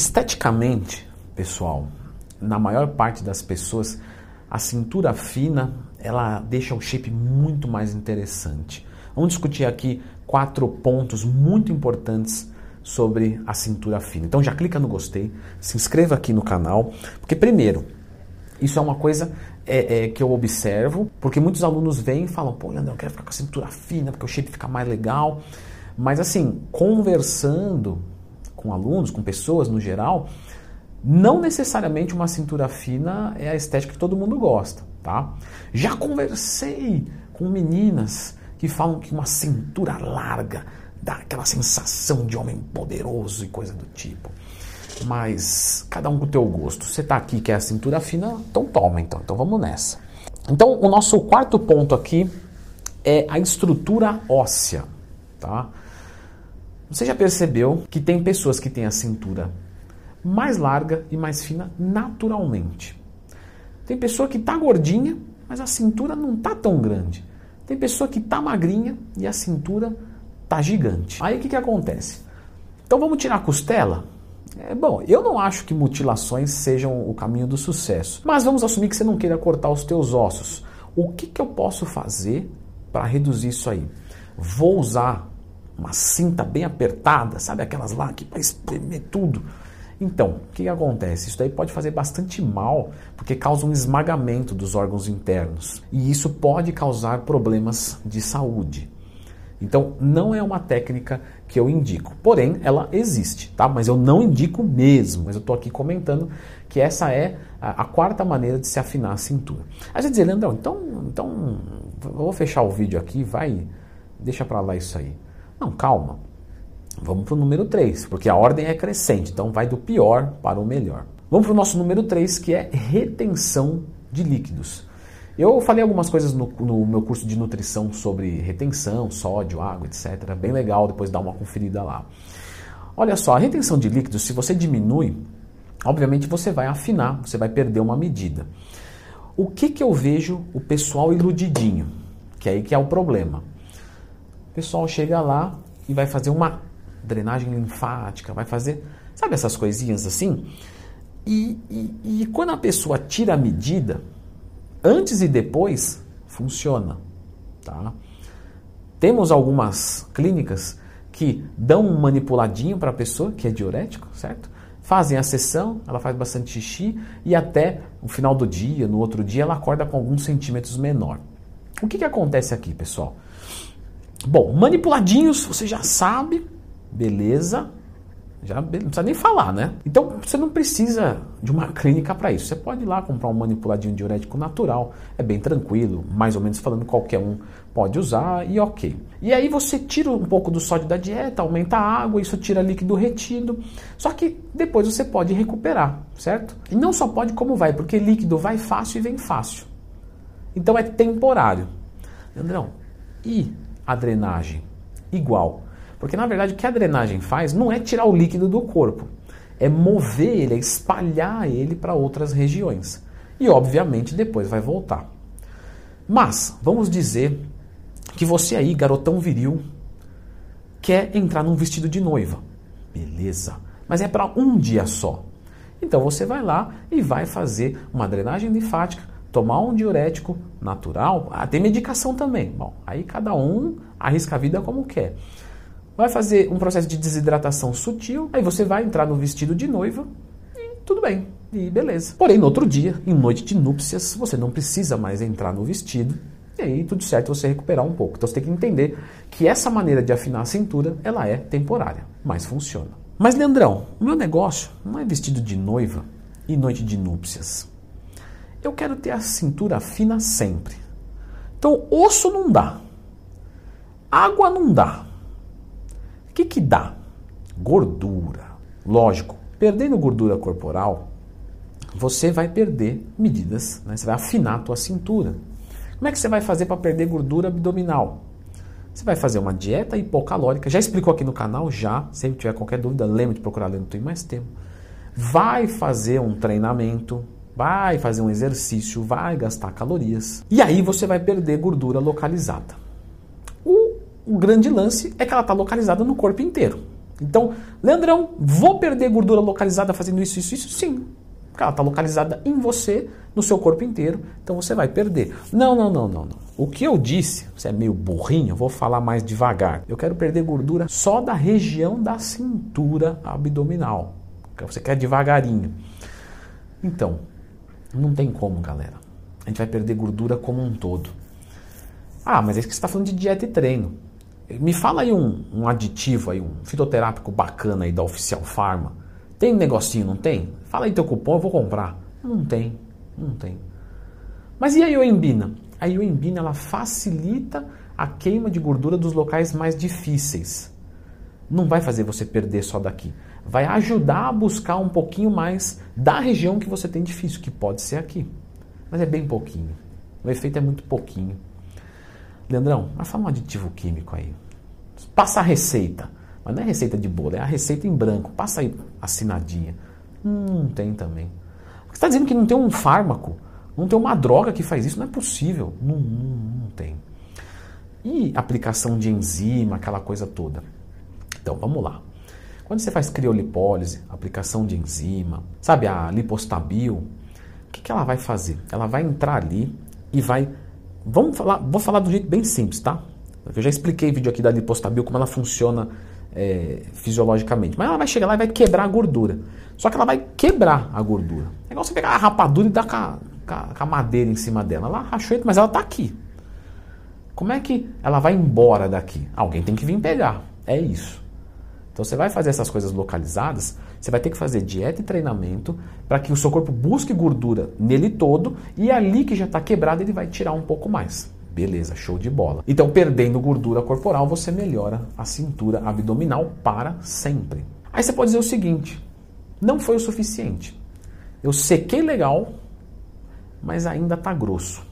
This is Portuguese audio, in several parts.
Esteticamente, pessoal, na maior parte das pessoas, a cintura fina ela deixa o shape muito mais interessante. Vamos discutir aqui quatro pontos muito importantes sobre a cintura fina. Então já clica no gostei, se inscreva aqui no canal, porque primeiro, isso é uma coisa é, é, que eu observo, porque muitos alunos vêm e falam, pô, Leandro, eu quero ficar com a cintura fina, porque o shape fica mais legal. Mas assim, conversando com alunos, com pessoas no geral, não necessariamente uma cintura fina é a estética que todo mundo gosta, tá? Já conversei com meninas que falam que uma cintura larga dá aquela sensação de homem poderoso e coisa do tipo. Mas cada um com o teu gosto. Você tá aqui que é a cintura fina, então toma então. Então vamos nessa. Então o nosso quarto ponto aqui é a estrutura óssea, tá? Você já percebeu que tem pessoas que têm a cintura mais larga e mais fina naturalmente. Tem pessoa que está gordinha, mas a cintura não está tão grande. Tem pessoa que está magrinha e a cintura está gigante. Aí o que, que acontece? Então vamos tirar a costela? É, bom, eu não acho que mutilações sejam o caminho do sucesso, mas vamos assumir que você não queira cortar os teus ossos. O que, que eu posso fazer para reduzir isso aí? Vou usar uma cinta bem apertada, sabe aquelas lá que vai espremer tudo. Então, o que, que acontece? Isso daí pode fazer bastante mal, porque causa um esmagamento dos órgãos internos. E isso pode causar problemas de saúde. Então, não é uma técnica que eu indico. Porém, ela existe, tá? Mas eu não indico mesmo. Mas eu estou aqui comentando que essa é a, a, quarta maneira de se afinar a cintura. Aí você dizer, Leandrão, então, então vou fechar o vídeo aqui, vai, deixa para lá isso aí. Não, calma. Vamos para o número 3, porque a ordem é crescente, então vai do pior para o melhor. Vamos para o nosso número 3, que é retenção de líquidos. Eu falei algumas coisas no, no, meu curso de nutrição sobre retenção, sódio, água, etc. Bem legal, depois dá uma conferida lá. Olha só, a retenção de líquidos, se você diminui, obviamente você vai afinar, você vai perder uma medida. O que, que eu vejo o pessoal iludidinho? Que é aí que é o problema. O pessoal chega lá e vai fazer uma drenagem linfática, vai fazer, sabe essas coisinhas assim? E, e, e quando a pessoa tira a medida, antes e depois, funciona. Tá? Temos algumas clínicas que dão um manipuladinho para a pessoa, que é diurético, certo? Fazem a sessão, ela faz bastante xixi e até no final do dia, no outro dia, ela acorda com alguns centímetros menor. O que, que acontece aqui, pessoal? Bom, manipuladinhos, você já sabe, beleza, já não precisa nem falar, né? Então você não precisa de uma clínica para isso. Você pode ir lá comprar um manipuladinho diurético natural, é bem tranquilo, mais ou menos falando qualquer um pode usar e ok. E aí você tira um pouco do sódio da dieta, aumenta a água, isso tira líquido retido. Só que depois você pode recuperar, certo? E não só pode como vai, porque líquido vai fácil e vem fácil. Então é temporário. Andrão, e a drenagem? Igual porque na verdade o que a drenagem faz não é tirar o líquido do corpo, é mover ele, é espalhar ele para outras regiões. E obviamente depois vai voltar. Mas vamos dizer que você aí, garotão viril, quer entrar num vestido de noiva. Beleza. Mas é para um dia só. Então você vai lá e vai fazer uma drenagem linfática, tomar um diurético natural. Ah, tem medicação também. Bom, aí cada um arrisca a vida como quer vai fazer um processo de desidratação sutil, aí você vai entrar no vestido de noiva e tudo bem, e beleza. Porém, no outro dia, em noite de núpcias, você não precisa mais entrar no vestido e aí tudo certo você recuperar um pouco. Então você tem que entender que essa maneira de afinar a cintura, ela é temporária, mas funciona. Mas Leandrão, o meu negócio não é vestido de noiva e noite de núpcias. Eu quero ter a cintura fina sempre. Então, osso não dá. Água não dá. O que, que dá? Gordura. Lógico, perdendo gordura corporal, você vai perder medidas, né? você vai afinar a tua cintura. Como é que você vai fazer para perder gordura abdominal? Você vai fazer uma dieta hipocalórica. Já explicou aqui no canal, já. Se tiver qualquer dúvida, lembre de procurar ler no Tem Mais Tempo. Vai fazer um treinamento, vai fazer um exercício, vai gastar calorias. E aí você vai perder gordura localizada. O grande lance é que ela está localizada no corpo inteiro. Então, Leandrão, vou perder gordura localizada fazendo isso, isso, isso? Sim. Ela está localizada em você, no seu corpo inteiro, então você vai perder. Não, não, não, não, não. O que eu disse, você é meio burrinho, eu vou falar mais devagar. Eu quero perder gordura só da região da cintura abdominal. Você quer devagarinho. Então, não tem como, galera. A gente vai perder gordura como um todo. Ah, mas é que você está falando de dieta e treino. Me fala aí um, um aditivo aí, um fitoterápico bacana aí da Oficial Pharma. Tem um negocinho, não tem? Fala aí teu cupom, eu vou comprar. Não tem, não tem. Mas e a ioimbina? A ioimbina ela facilita a queima de gordura dos locais mais difíceis. Não vai fazer você perder só daqui. Vai ajudar a buscar um pouquinho mais da região que você tem difícil, que pode ser aqui. Mas é bem pouquinho. O efeito é muito pouquinho. Leandrão, mas fala um aditivo químico aí. Passa a receita. Mas não é receita de bolo, é a receita em branco. Passa aí assinadinha. Hum, não tem também. Você está dizendo que não tem um fármaco, não tem uma droga que faz isso? Não é possível. Não, não, não tem. E aplicação de enzima, aquela coisa toda. Então vamos lá. Quando você faz criolipólise, aplicação de enzima, sabe a lipostabil, o que, que ela vai fazer? Ela vai entrar ali e vai Vamos falar, vou falar do jeito bem simples, tá? Eu já expliquei vídeo aqui da lipostabil como ela funciona é, fisiologicamente. Mas ela vai chegar lá e vai quebrar a gordura. Só que ela vai quebrar a gordura. É igual você pegar a rapadura e dar com a, com a madeira em cima dela. Ela rachou, mas ela está aqui. Como é que ela vai embora daqui? Alguém tem que vir pegar. É isso. Então você vai fazer essas coisas localizadas, você vai ter que fazer dieta e treinamento para que o seu corpo busque gordura nele todo e ali que já está quebrado ele vai tirar um pouco mais. Beleza, show de bola. Então, perdendo gordura corporal, você melhora a cintura abdominal para sempre. Aí você pode dizer o seguinte: não foi o suficiente. Eu sequei legal, mas ainda está grosso.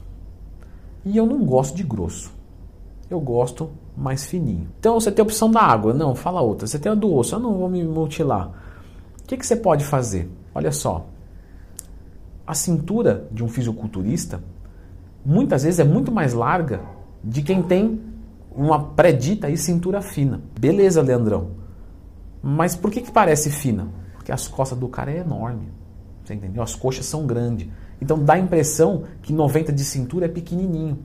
E eu não gosto de grosso. Eu gosto mais fininho. Então você tem a opção da água, não, fala outra. Você tem a do osso, eu não vou me mutilar. O que, que você pode fazer? Olha só, a cintura de um fisiculturista muitas vezes é muito mais larga de quem tem uma predita aí cintura fina. Beleza, Leandrão. Mas por que, que parece fina? Porque as costas do cara é enorme. Você entendeu? As coxas são grandes. Então dá a impressão que 90 de cintura é pequenininho.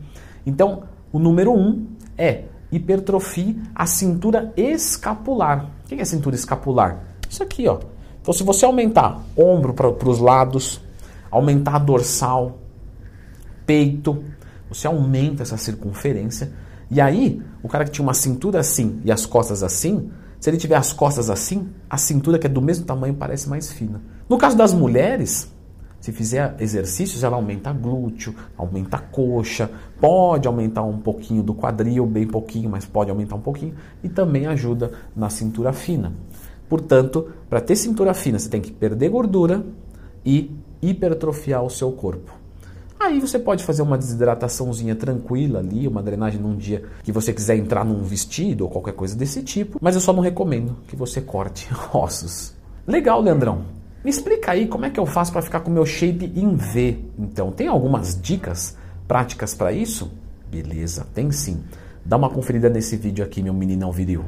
Então, o número 1 um é hipertrofie a cintura escapular. O que é cintura escapular? Isso aqui, ó. Então, se você aumentar ombro para os lados, aumentar a dorsal, peito, você aumenta essa circunferência. E aí, o cara que tinha uma cintura assim e as costas assim, se ele tiver as costas assim, a cintura que é do mesmo tamanho parece mais fina. No caso das mulheres, se fizer exercícios, ela aumenta glúteo, aumenta coxa, pode aumentar um pouquinho do quadril, bem pouquinho, mas pode aumentar um pouquinho, e também ajuda na cintura fina. Portanto, para ter cintura fina, você tem que perder gordura e hipertrofiar o seu corpo. Aí você pode fazer uma desidrataçãozinha tranquila ali, uma drenagem num dia que você quiser entrar num vestido ou qualquer coisa desse tipo, mas eu só não recomendo que você corte ossos. Legal, Leandrão. Me explica aí como é que eu faço para ficar com meu shape em V. Então, tem algumas dicas práticas para isso? Beleza, tem sim. Dá uma conferida nesse vídeo aqui, meu meninão viril.